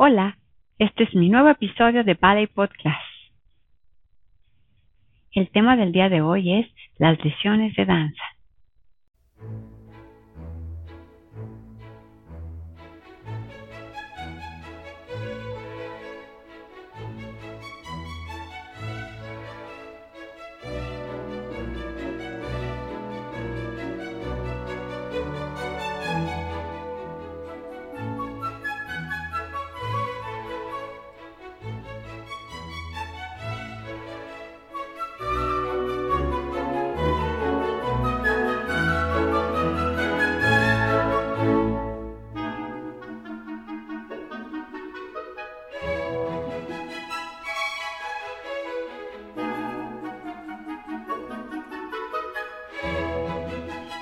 Hola, este es mi nuevo episodio de Ballet Podcast. El tema del día de hoy es las lesiones de danza.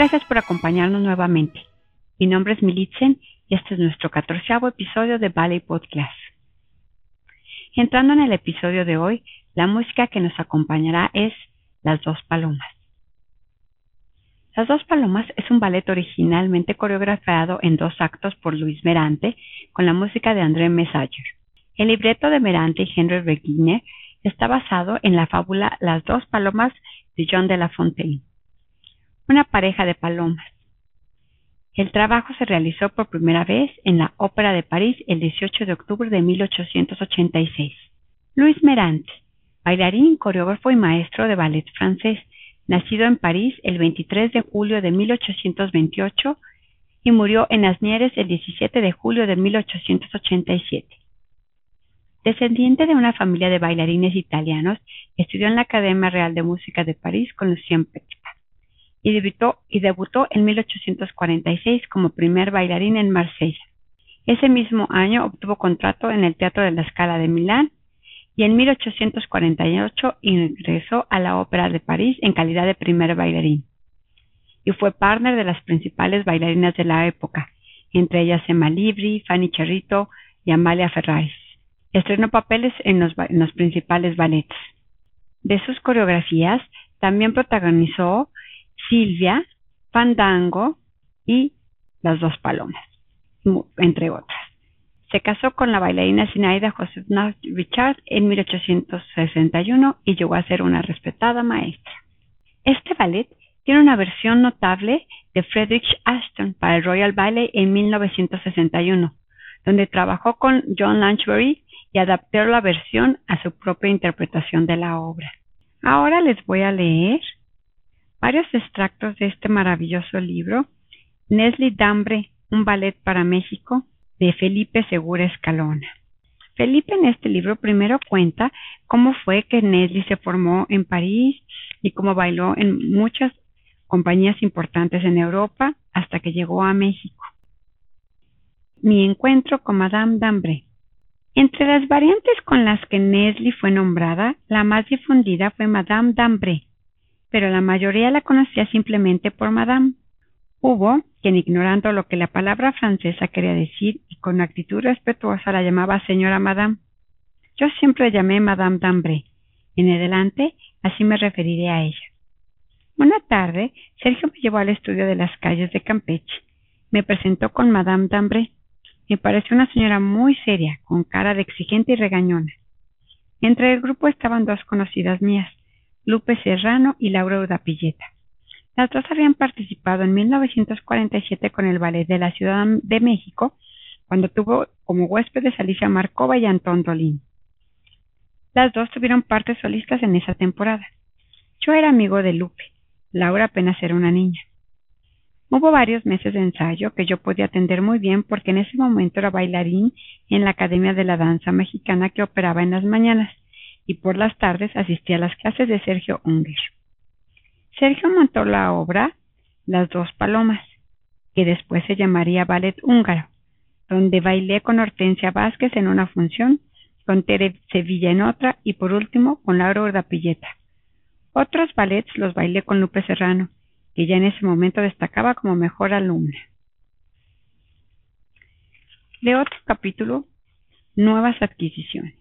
Gracias por acompañarnos nuevamente. Mi nombre es Militzen y este es nuestro catorceavo episodio de Ballet Podcast. Entrando en el episodio de hoy, la música que nos acompañará es Las dos palomas. Las dos palomas es un ballet originalmente coreografiado en dos actos por Luis Merante con la música de André Messager. El libreto de Merante y Henry Regine está basado en la fábula Las dos palomas de John de la Fontaine una pareja de palomas. El trabajo se realizó por primera vez en la Ópera de París el 18 de octubre de 1886. Louis Merant, bailarín, coreógrafo y maestro de ballet francés, nacido en París el 23 de julio de 1828 y murió en Asnieres el 17 de julio de 1887. Descendiente de una familia de bailarines italianos, estudió en la Academia Real de Música de París con Lucien Petit y debutó, en 1846 como primer bailarín en Marsella. Ese mismo año obtuvo contrato en el Teatro de la Scala de Milán y en 1848 ingresó a la Ópera de París en calidad de primer bailarín. Y fue partner de las principales bailarinas de la época, entre ellas Emma Libri, Fanny Cherrito y Amalia Ferraris. Estrenó papeles en los, en los principales ballets. De sus coreografías, también protagonizó Silvia, Fandango y Las dos palomas, entre otras. Se casó con la bailarina Sinaida Josefna Richard en 1861 y llegó a ser una respetada maestra. Este ballet tiene una versión notable de Frederick Ashton para el Royal Ballet en 1961, donde trabajó con John Lanchbury y adaptó la versión a su propia interpretación de la obra. Ahora les voy a leer varios extractos de este maravilloso libro, Nesli Dambre, un ballet para México, de Felipe Segura Escalona. Felipe en este libro primero cuenta cómo fue que Nesli se formó en París y cómo bailó en muchas compañías importantes en Europa hasta que llegó a México. Mi encuentro con Madame Dambre. Entre las variantes con las que Nesli fue nombrada, la más difundida fue Madame Dambre, pero la mayoría la conocía simplemente por Madame. Hubo quien, ignorando lo que la palabra francesa quería decir y con actitud respetuosa la llamaba señora Madame. Yo siempre llamé Madame d'Ambré. En adelante, así me referiré a ella. Una tarde, Sergio me llevó al estudio de las calles de Campeche. Me presentó con Madame d'Ambré. Me pareció una señora muy seria, con cara de exigente y regañona. Entre el grupo estaban dos conocidas mías, Lupe Serrano y Laura Udapilleta. Las dos habían participado en 1947 con el Ballet de la Ciudad de México, cuando tuvo como huéspedes Alicia Marcova y Antón Dolín. Las dos tuvieron partes solistas en esa temporada. Yo era amigo de Lupe, Laura apenas era una niña. Hubo varios meses de ensayo que yo podía atender muy bien porque en ese momento era bailarín en la Academia de la Danza Mexicana que operaba en las mañanas y por las tardes asistía a las clases de Sergio Unger. Sergio montó la obra Las dos palomas, que después se llamaría Ballet Húngaro, donde bailé con Hortensia Vázquez en una función, con Tere Sevilla en otra y por último con Laura Urdapilleta. Otros ballets los bailé con Lupe Serrano, que ya en ese momento destacaba como mejor alumna. De otro capítulo, nuevas adquisiciones.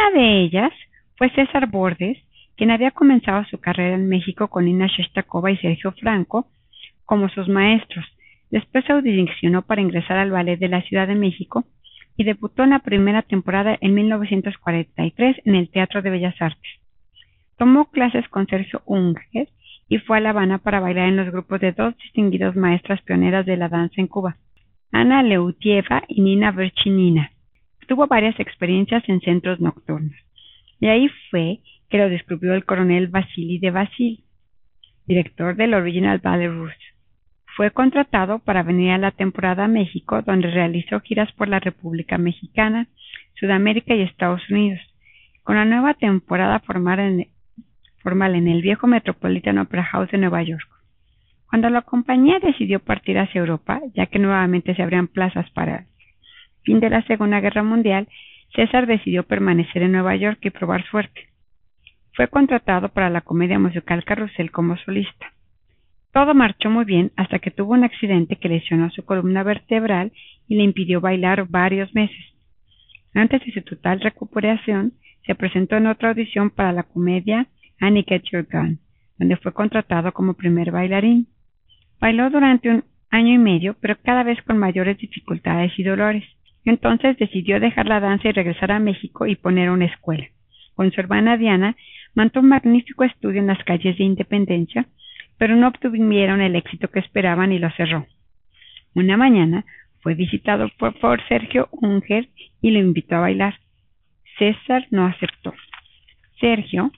Una de ellas fue César Bordes, quien había comenzado su carrera en México con Ina Shestakova y Sergio Franco como sus maestros, Después se audicionó para ingresar al Ballet de la Ciudad de México y debutó en la primera temporada en 1943 en el Teatro de Bellas Artes. Tomó clases con Sergio Unger y fue a La Habana para bailar en los grupos de dos distinguidas maestras pioneras de la danza en Cuba, Ana Leutieva y Nina Verchinina. Tuvo varias experiencias en centros nocturnos. Y ahí fue que lo descubrió el coronel Vasily de Vasil, director del Original Ballet Russe. Fue contratado para venir a la temporada a México, donde realizó giras por la República Mexicana, Sudamérica y Estados Unidos. Con la nueva temporada formal en, formal en el viejo Metropolitan Opera House de Nueva York. Cuando la compañía decidió partir hacia Europa, ya que nuevamente se abrían plazas para fin de la Segunda Guerra Mundial, César decidió permanecer en Nueva York y probar suerte. Fue contratado para la comedia musical Carrusel como solista. Todo marchó muy bien hasta que tuvo un accidente que lesionó su columna vertebral y le impidió bailar varios meses. Antes de su total recuperación, se presentó en otra audición para la comedia Annie Get Your Gun, donde fue contratado como primer bailarín. Bailó durante un año y medio, pero cada vez con mayores dificultades y dolores. Entonces decidió dejar la danza y regresar a México y poner una escuela. Con su hermana Diana, montó un magnífico estudio en las calles de Independencia, pero no obtuvieron el éxito que esperaban y lo cerró. Una mañana fue visitado por, Sergio Unger y lo invitó a bailar. César no aceptó. Sergio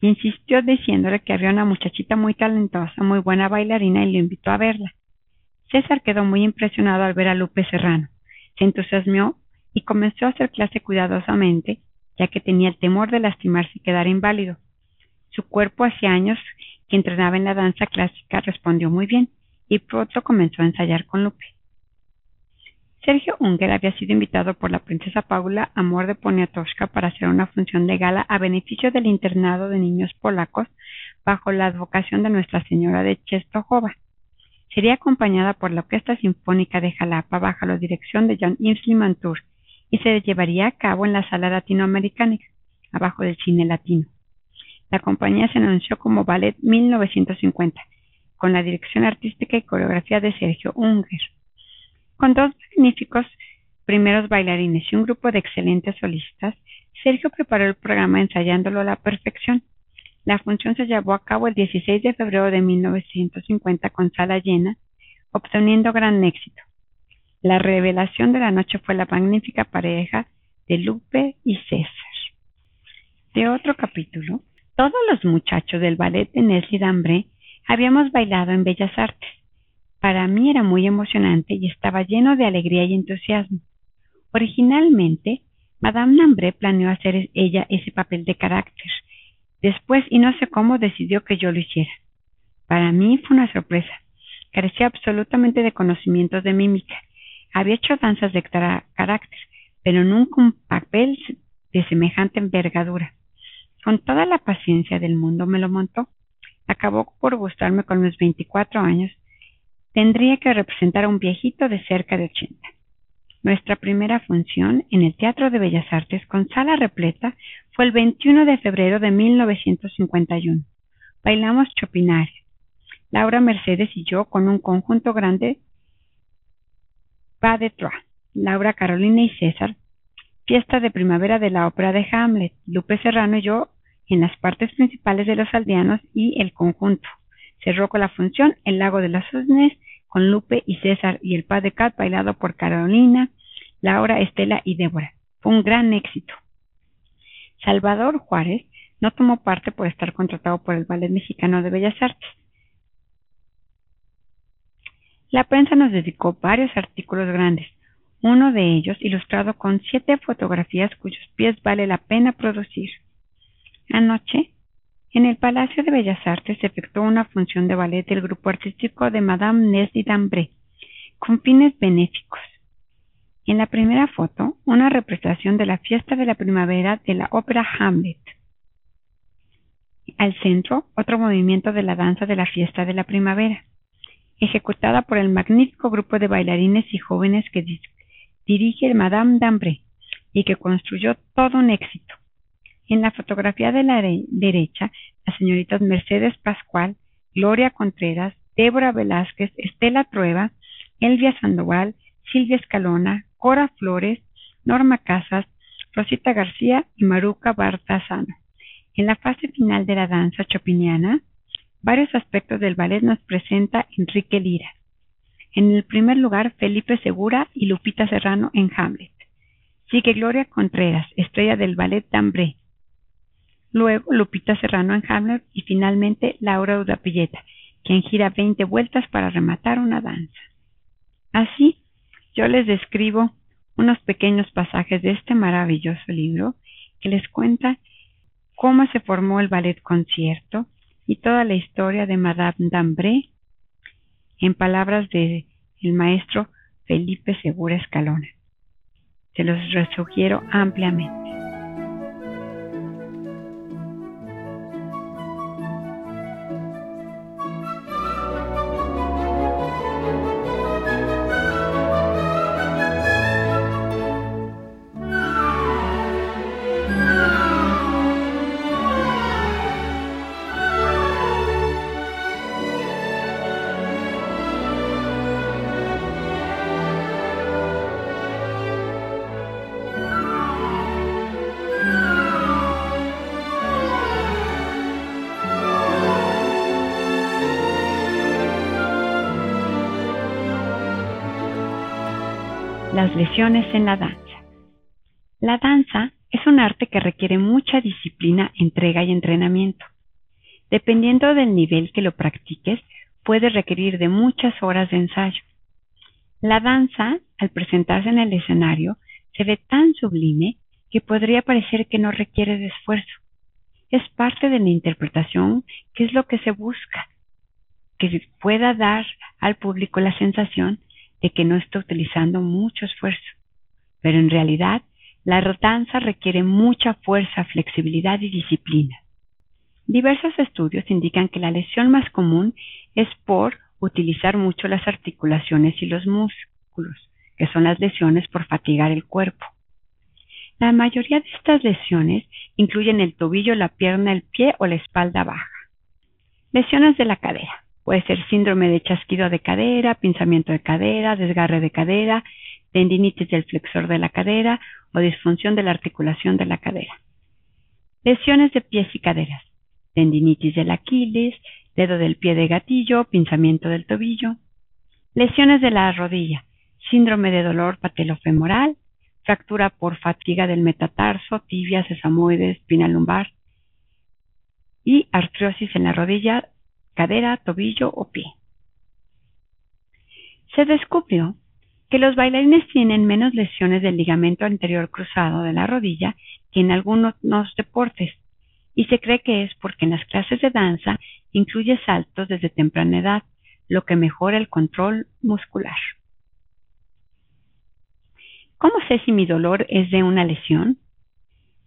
insistió diciéndole que había una muchachita muy talentosa, muy buena bailarina y lo invitó a verla. César quedó muy impresionado al ver a Lupe Serrano. Se entusiasmó y comenzó a hacer clase cuidadosamente, ya que tenía el temor de lastimarse y quedar inválido. Su cuerpo hacía años que entrenaba en la danza clásica, respondió muy bien y pronto comenzó a ensayar con Lupe. Sergio Unger había sido invitado por la princesa Paula Amor de Poniatowska para hacer una función de gala a beneficio del internado de niños polacos bajo la advocación de Nuestra Señora de Czestochowa. Sería acompañada por la Orquesta Sinfónica de Jalapa bajo la dirección de John Inslee Mantur y se llevaría a cabo en la Sala Latinoamericana, abajo del cine latino. La compañía se anunció como Ballet 1950, con la dirección artística y coreografía de Sergio Unger. Con dos magníficos primeros bailarines y un grupo de excelentes solistas, Sergio preparó el programa ensayándolo a la perfección. La función se llevó a cabo el 16 de febrero de 1950 con sala llena, obteniendo gran éxito. La revelación de la noche fue la magnífica pareja de Lupe y César. De otro capítulo, todos los muchachos del ballet de Nesli Dambré habíamos bailado en Bellas Artes. Para mí era muy emocionante y estaba lleno de alegría y entusiasmo. Originalmente, Madame Dambré planeó hacer ella ese papel de carácter. Después, y no sé cómo, decidió que yo lo hiciera. Para mí fue una sorpresa. Carecía absolutamente de conocimientos de mímica. Había hecho danzas de carácter, pero nunca un papel de semejante envergadura. Con toda la paciencia del mundo me lo montó. Acabó por gustarme con mis 24 años. Tendría que representar a un viejito de cerca de 80. Nuestra primera función en el Teatro de Bellas Artes con sala repleta fue el 21 de febrero de 1951. Bailamos Chopinaria. Laura Mercedes y yo con un conjunto grande Pas de Trois. Laura Carolina y César Fiesta de primavera de la ópera de Hamlet, Lupe Serrano y yo en las partes principales de los aldeanos y el conjunto. Cerró con la función El lago de las Cisnes con Lupe y César y el pas de cat bailado por Carolina, Laura, Estela y Débora. Fue un gran éxito. Salvador Juárez no tomó parte por estar contratado por el Ballet Mexicano de Bellas Artes. La prensa nos dedicó varios artículos grandes, uno de ellos ilustrado con siete fotografías cuyos pies vale la pena producir. Anoche, en el Palacio de Bellas Artes se efectuó una función de ballet del grupo artístico de Madame Nesli d'Ambré, con fines benéficos. En la primera foto, una representación de la fiesta de la primavera de la ópera Hamlet. Al centro, otro movimiento de la danza de la fiesta de la primavera, ejecutada por el magnífico grupo de bailarines y jóvenes que dirige Madame d'Ambré y que construyó todo un éxito. En la fotografía de la derecha, las señoritas Mercedes Pascual, Gloria Contreras, Débora Velázquez, Estela Trueba Elvia Sandoval, Silvia Escalona, Cora Flores, Norma Casas, Rosita García y Maruca Bartazano. En la fase final de la danza chopiniana, varios aspectos del ballet nos presenta Enrique Lira. En el primer lugar, Felipe Segura y Lupita Serrano en Hamlet. Sigue Gloria Contreras, estrella del ballet d'Ambré. Luego Lupita Serrano en Hamlet y finalmente Laura Udapilleta, quien gira 20 vueltas para rematar una danza. Así, yo les describo unos pequeños pasajes de este maravilloso libro que les cuenta cómo se formó el ballet concierto y toda la historia de Madame d'Ambré en palabras de el maestro Felipe Segura Escalona. Se los sugiero ampliamente. Las lesiones en la danza. La danza es un arte que requiere mucha disciplina, entrega y entrenamiento. Dependiendo del nivel que lo practiques, puede requerir de muchas horas de ensayo. La danza, al presentarse en el escenario, se ve tan sublime que podría parecer que no requiere de esfuerzo. Es parte de la interpretación que es lo que se busca, que pueda dar al público la sensación de que no está utilizando mucho esfuerzo. Pero en realidad, la danza requiere mucha fuerza, flexibilidad y disciplina. Diversos estudios indican que la lesión más común es por utilizar mucho las articulaciones y los músculos, que son las lesiones por fatigar el cuerpo. La mayoría de estas lesiones incluyen el tobillo, la pierna, el pie o la espalda baja. Lesiones de la cadera. Puede ser síndrome de chasquido de cadera, pinzamiento de cadera, desgarre de cadera, tendinitis del flexor de la cadera o disfunción de la articulación de la cadera. Lesiones de pies y caderas. Tendinitis del Aquiles, dedo del pie de gatillo, pinzamiento del tobillo. Lesiones de la rodilla. Síndrome de dolor patelofemoral, fractura por fatiga del metatarso, tibia, sesamoides, espina lumbar y artrosis en la rodilla cadera, tobillo o pie. Se descubrió que los bailarines tienen menos lesiones del ligamento anterior cruzado de la rodilla que en algunos deportes, y se cree que es porque en las clases de danza incluye saltos desde temprana edad, lo que mejora el control muscular. ¿Cómo sé si mi dolor es de una lesión?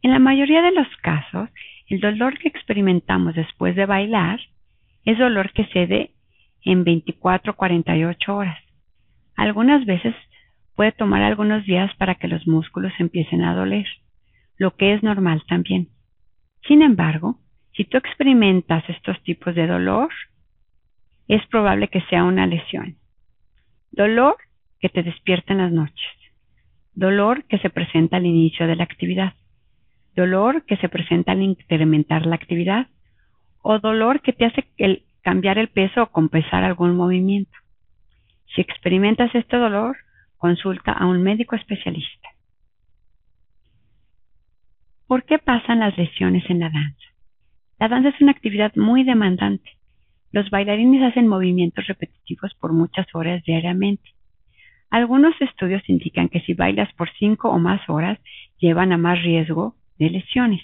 En la mayoría de los casos, el dolor que experimentamos después de bailar es dolor que cede en 24 48 horas. Algunas veces puede tomar algunos días para que los músculos empiecen a doler, lo que es normal también. Sin embargo, si tú experimentas estos tipos de dolor, es probable que sea una lesión. Dolor que te despierta en las noches. Dolor que se presenta al inicio de la actividad. Dolor que se presenta al incrementar la actividad o dolor que te hace cambiar el peso o compensar algún movimiento. Si experimentas este dolor, consulta a un médico especialista. ¿Por qué pasan las lesiones en la danza? La danza es una actividad muy demandante. Los bailarines hacen movimientos repetitivos por muchas horas diariamente. Algunos estudios indican que si bailas por cinco o más horas, llevan a más riesgo de lesiones.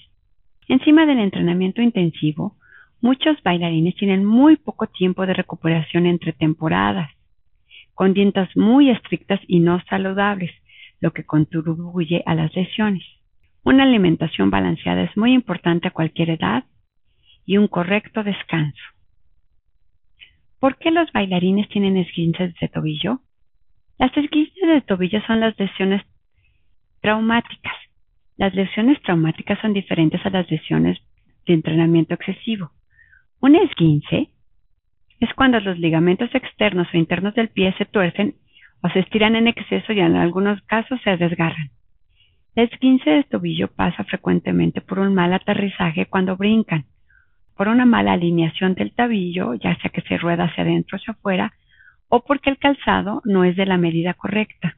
Encima del entrenamiento intensivo, Muchos bailarines tienen muy poco tiempo de recuperación entre temporadas, con dietas muy estrictas y no saludables, lo que contribuye a las lesiones. Una alimentación balanceada es muy importante a cualquier edad y un correcto descanso. ¿Por qué los bailarines tienen esguinces de tobillo? Las esguinces de tobillo son las lesiones traumáticas. Las lesiones traumáticas son diferentes a las lesiones de entrenamiento excesivo. Un esguince es cuando los ligamentos externos o internos del pie se tuercen o se estiran en exceso y en algunos casos se desgarran. El esguince de tobillo pasa frecuentemente por un mal aterrizaje cuando brincan, por una mala alineación del tabillo, ya sea que se rueda hacia adentro o hacia afuera, o porque el calzado no es de la medida correcta.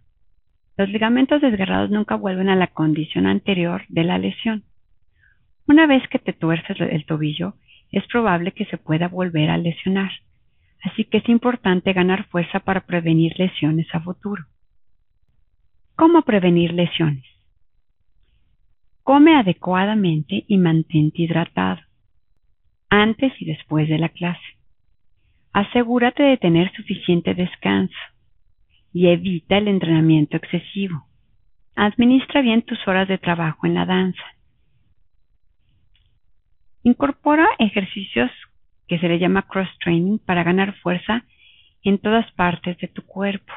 Los ligamentos desgarrados nunca vuelven a la condición anterior de la lesión. Una vez que te tuerces el tobillo, es probable que se pueda volver a lesionar, así que es importante ganar fuerza para prevenir lesiones a futuro. ¿Cómo prevenir lesiones? Come adecuadamente y mantente hidratado, antes y después de la clase. Asegúrate de tener suficiente descanso y evita el entrenamiento excesivo. Administra bien tus horas de trabajo en la danza. Incorpora ejercicios que se le llama cross training para ganar fuerza en todas partes de tu cuerpo.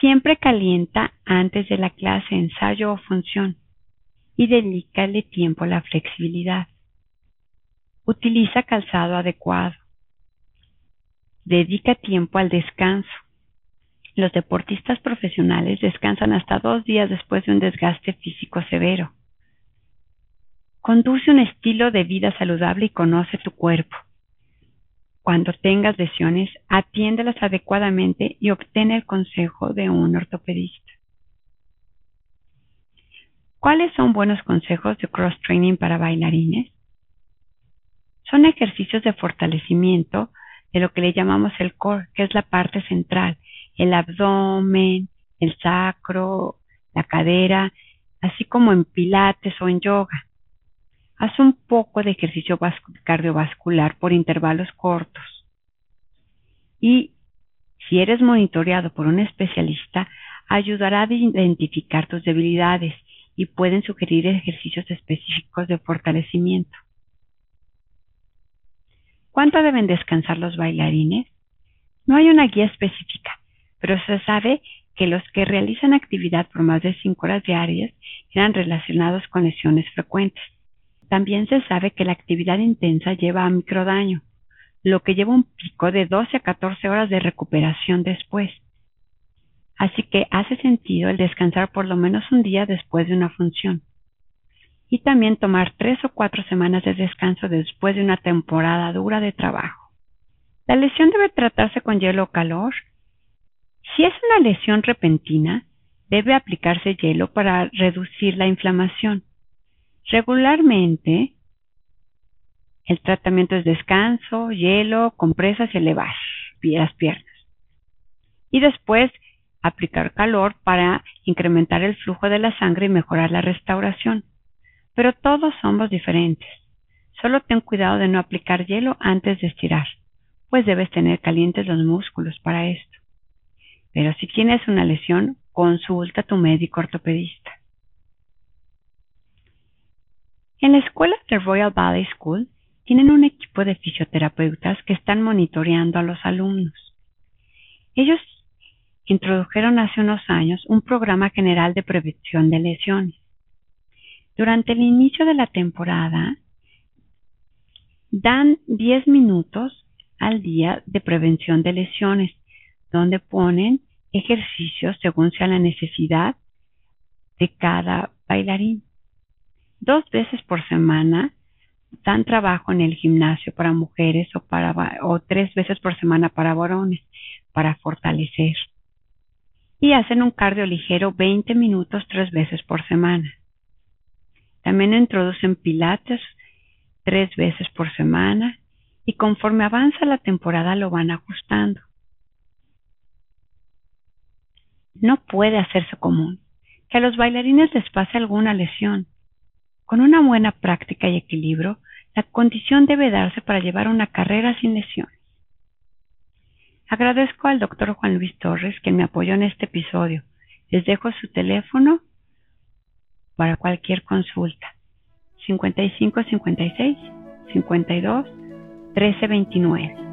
Siempre calienta antes de la clase, ensayo o función y dedícale tiempo a la flexibilidad. Utiliza calzado adecuado. Dedica tiempo al descanso. Los deportistas profesionales descansan hasta dos días después de un desgaste físico severo. Conduce un estilo de vida saludable y conoce tu cuerpo. Cuando tengas lesiones, atiéndelas adecuadamente y obtén el consejo de un ortopedista. ¿Cuáles son buenos consejos de cross training para bailarines? Son ejercicios de fortalecimiento de lo que le llamamos el core, que es la parte central, el abdomen, el sacro, la cadera, así como en pilates o en yoga. Haz un poco de ejercicio cardiovascular por intervalos cortos. Y si eres monitoreado por un especialista, ayudará a identificar tus debilidades y pueden sugerir ejercicios específicos de fortalecimiento. ¿Cuánto deben descansar los bailarines? No hay una guía específica, pero se sabe que los que realizan actividad por más de 5 horas diarias eran relacionados con lesiones frecuentes. También se sabe que la actividad intensa lleva a microdaño, lo que lleva un pico de 12 a 14 horas de recuperación después. Así que hace sentido el descansar por lo menos un día después de una función. Y también tomar tres o cuatro semanas de descanso después de una temporada dura de trabajo. La lesión debe tratarse con hielo o calor. Si es una lesión repentina, debe aplicarse hielo para reducir la inflamación. Regularmente, el tratamiento es descanso, hielo, compresas y elevar las piernas. Y después aplicar calor para incrementar el flujo de la sangre y mejorar la restauración. Pero todos somos diferentes. Solo ten cuidado de no aplicar hielo antes de estirar, pues debes tener calientes los músculos para esto. Pero si tienes una lesión, consulta a tu médico ortopedista. En la escuela de Royal Valley School tienen un equipo de fisioterapeutas que están monitoreando a los alumnos. Ellos introdujeron hace unos años un programa general de prevención de lesiones. Durante el inicio de la temporada, dan 10 minutos al día de prevención de lesiones, donde ponen ejercicios según sea la necesidad de cada bailarín. Dos veces por semana dan trabajo en el gimnasio para mujeres o, para, o tres veces por semana para varones para fortalecer y hacen un cardio ligero 20 minutos tres veces por semana. También introducen pilates tres veces por semana y conforme avanza la temporada lo van ajustando. No puede hacerse común que a los bailarines les pase alguna lesión. Con una buena práctica y equilibrio, la condición debe darse para llevar una carrera sin lesiones. Agradezco al doctor Juan Luis Torres que me apoyó en este episodio. Les dejo su teléfono para cualquier consulta. 55 56 52 13 29.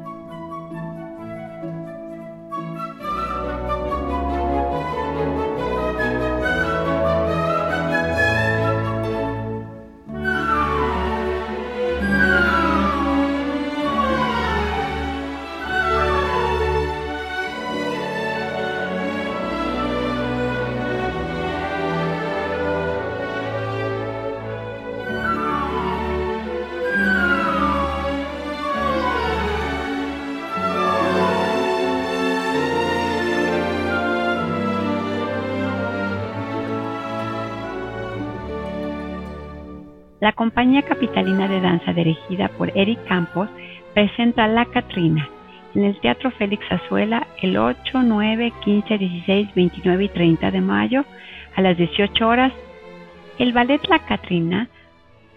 La compañía capitalina de danza dirigida por Eric Campos presenta La Catrina en el Teatro Félix Azuela el 8, 9, 15, 16, 29 y 30 de mayo a las 18 horas. El ballet La Catrina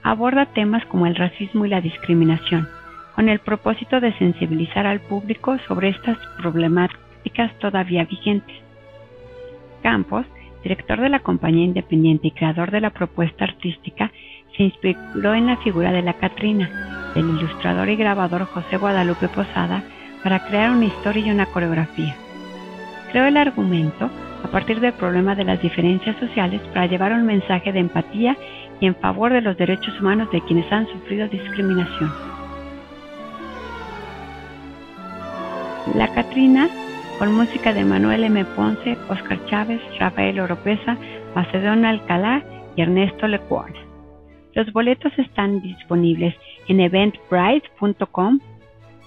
aborda temas como el racismo y la discriminación, con el propósito de sensibilizar al público sobre estas problemáticas todavía vigentes. Campos, director de la compañía independiente y creador de la propuesta artística, se inspiró en la figura de la Catrina, del ilustrador y grabador José Guadalupe Posada, para crear una historia y una coreografía. Creó el argumento a partir del problema de las diferencias sociales para llevar un mensaje de empatía y en favor de los derechos humanos de quienes han sufrido discriminación. La Catrina, con música de Manuel M. Ponce, Oscar Chávez, Rafael Oropesa, Macedonio Alcalá y Ernesto Lecuona. Los boletos están disponibles en eventbrite.com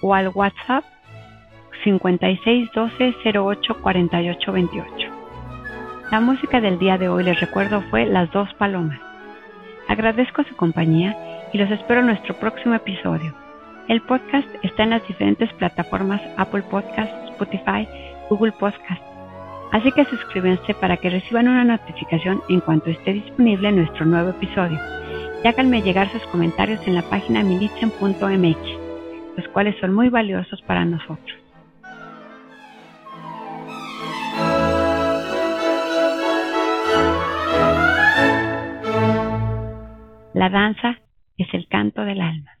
o al WhatsApp 5612 08 48 28. La música del día de hoy, les recuerdo, fue Las Dos Palomas. Agradezco su compañía y los espero en nuestro próximo episodio. El podcast está en las diferentes plataformas Apple Podcast, Spotify, Google Podcast. Así que suscríbanse para que reciban una notificación en cuanto esté disponible nuestro nuevo episodio. Y háganme llegar sus comentarios en la página militzen.mx, los cuales son muy valiosos para nosotros. La danza es el canto del alma.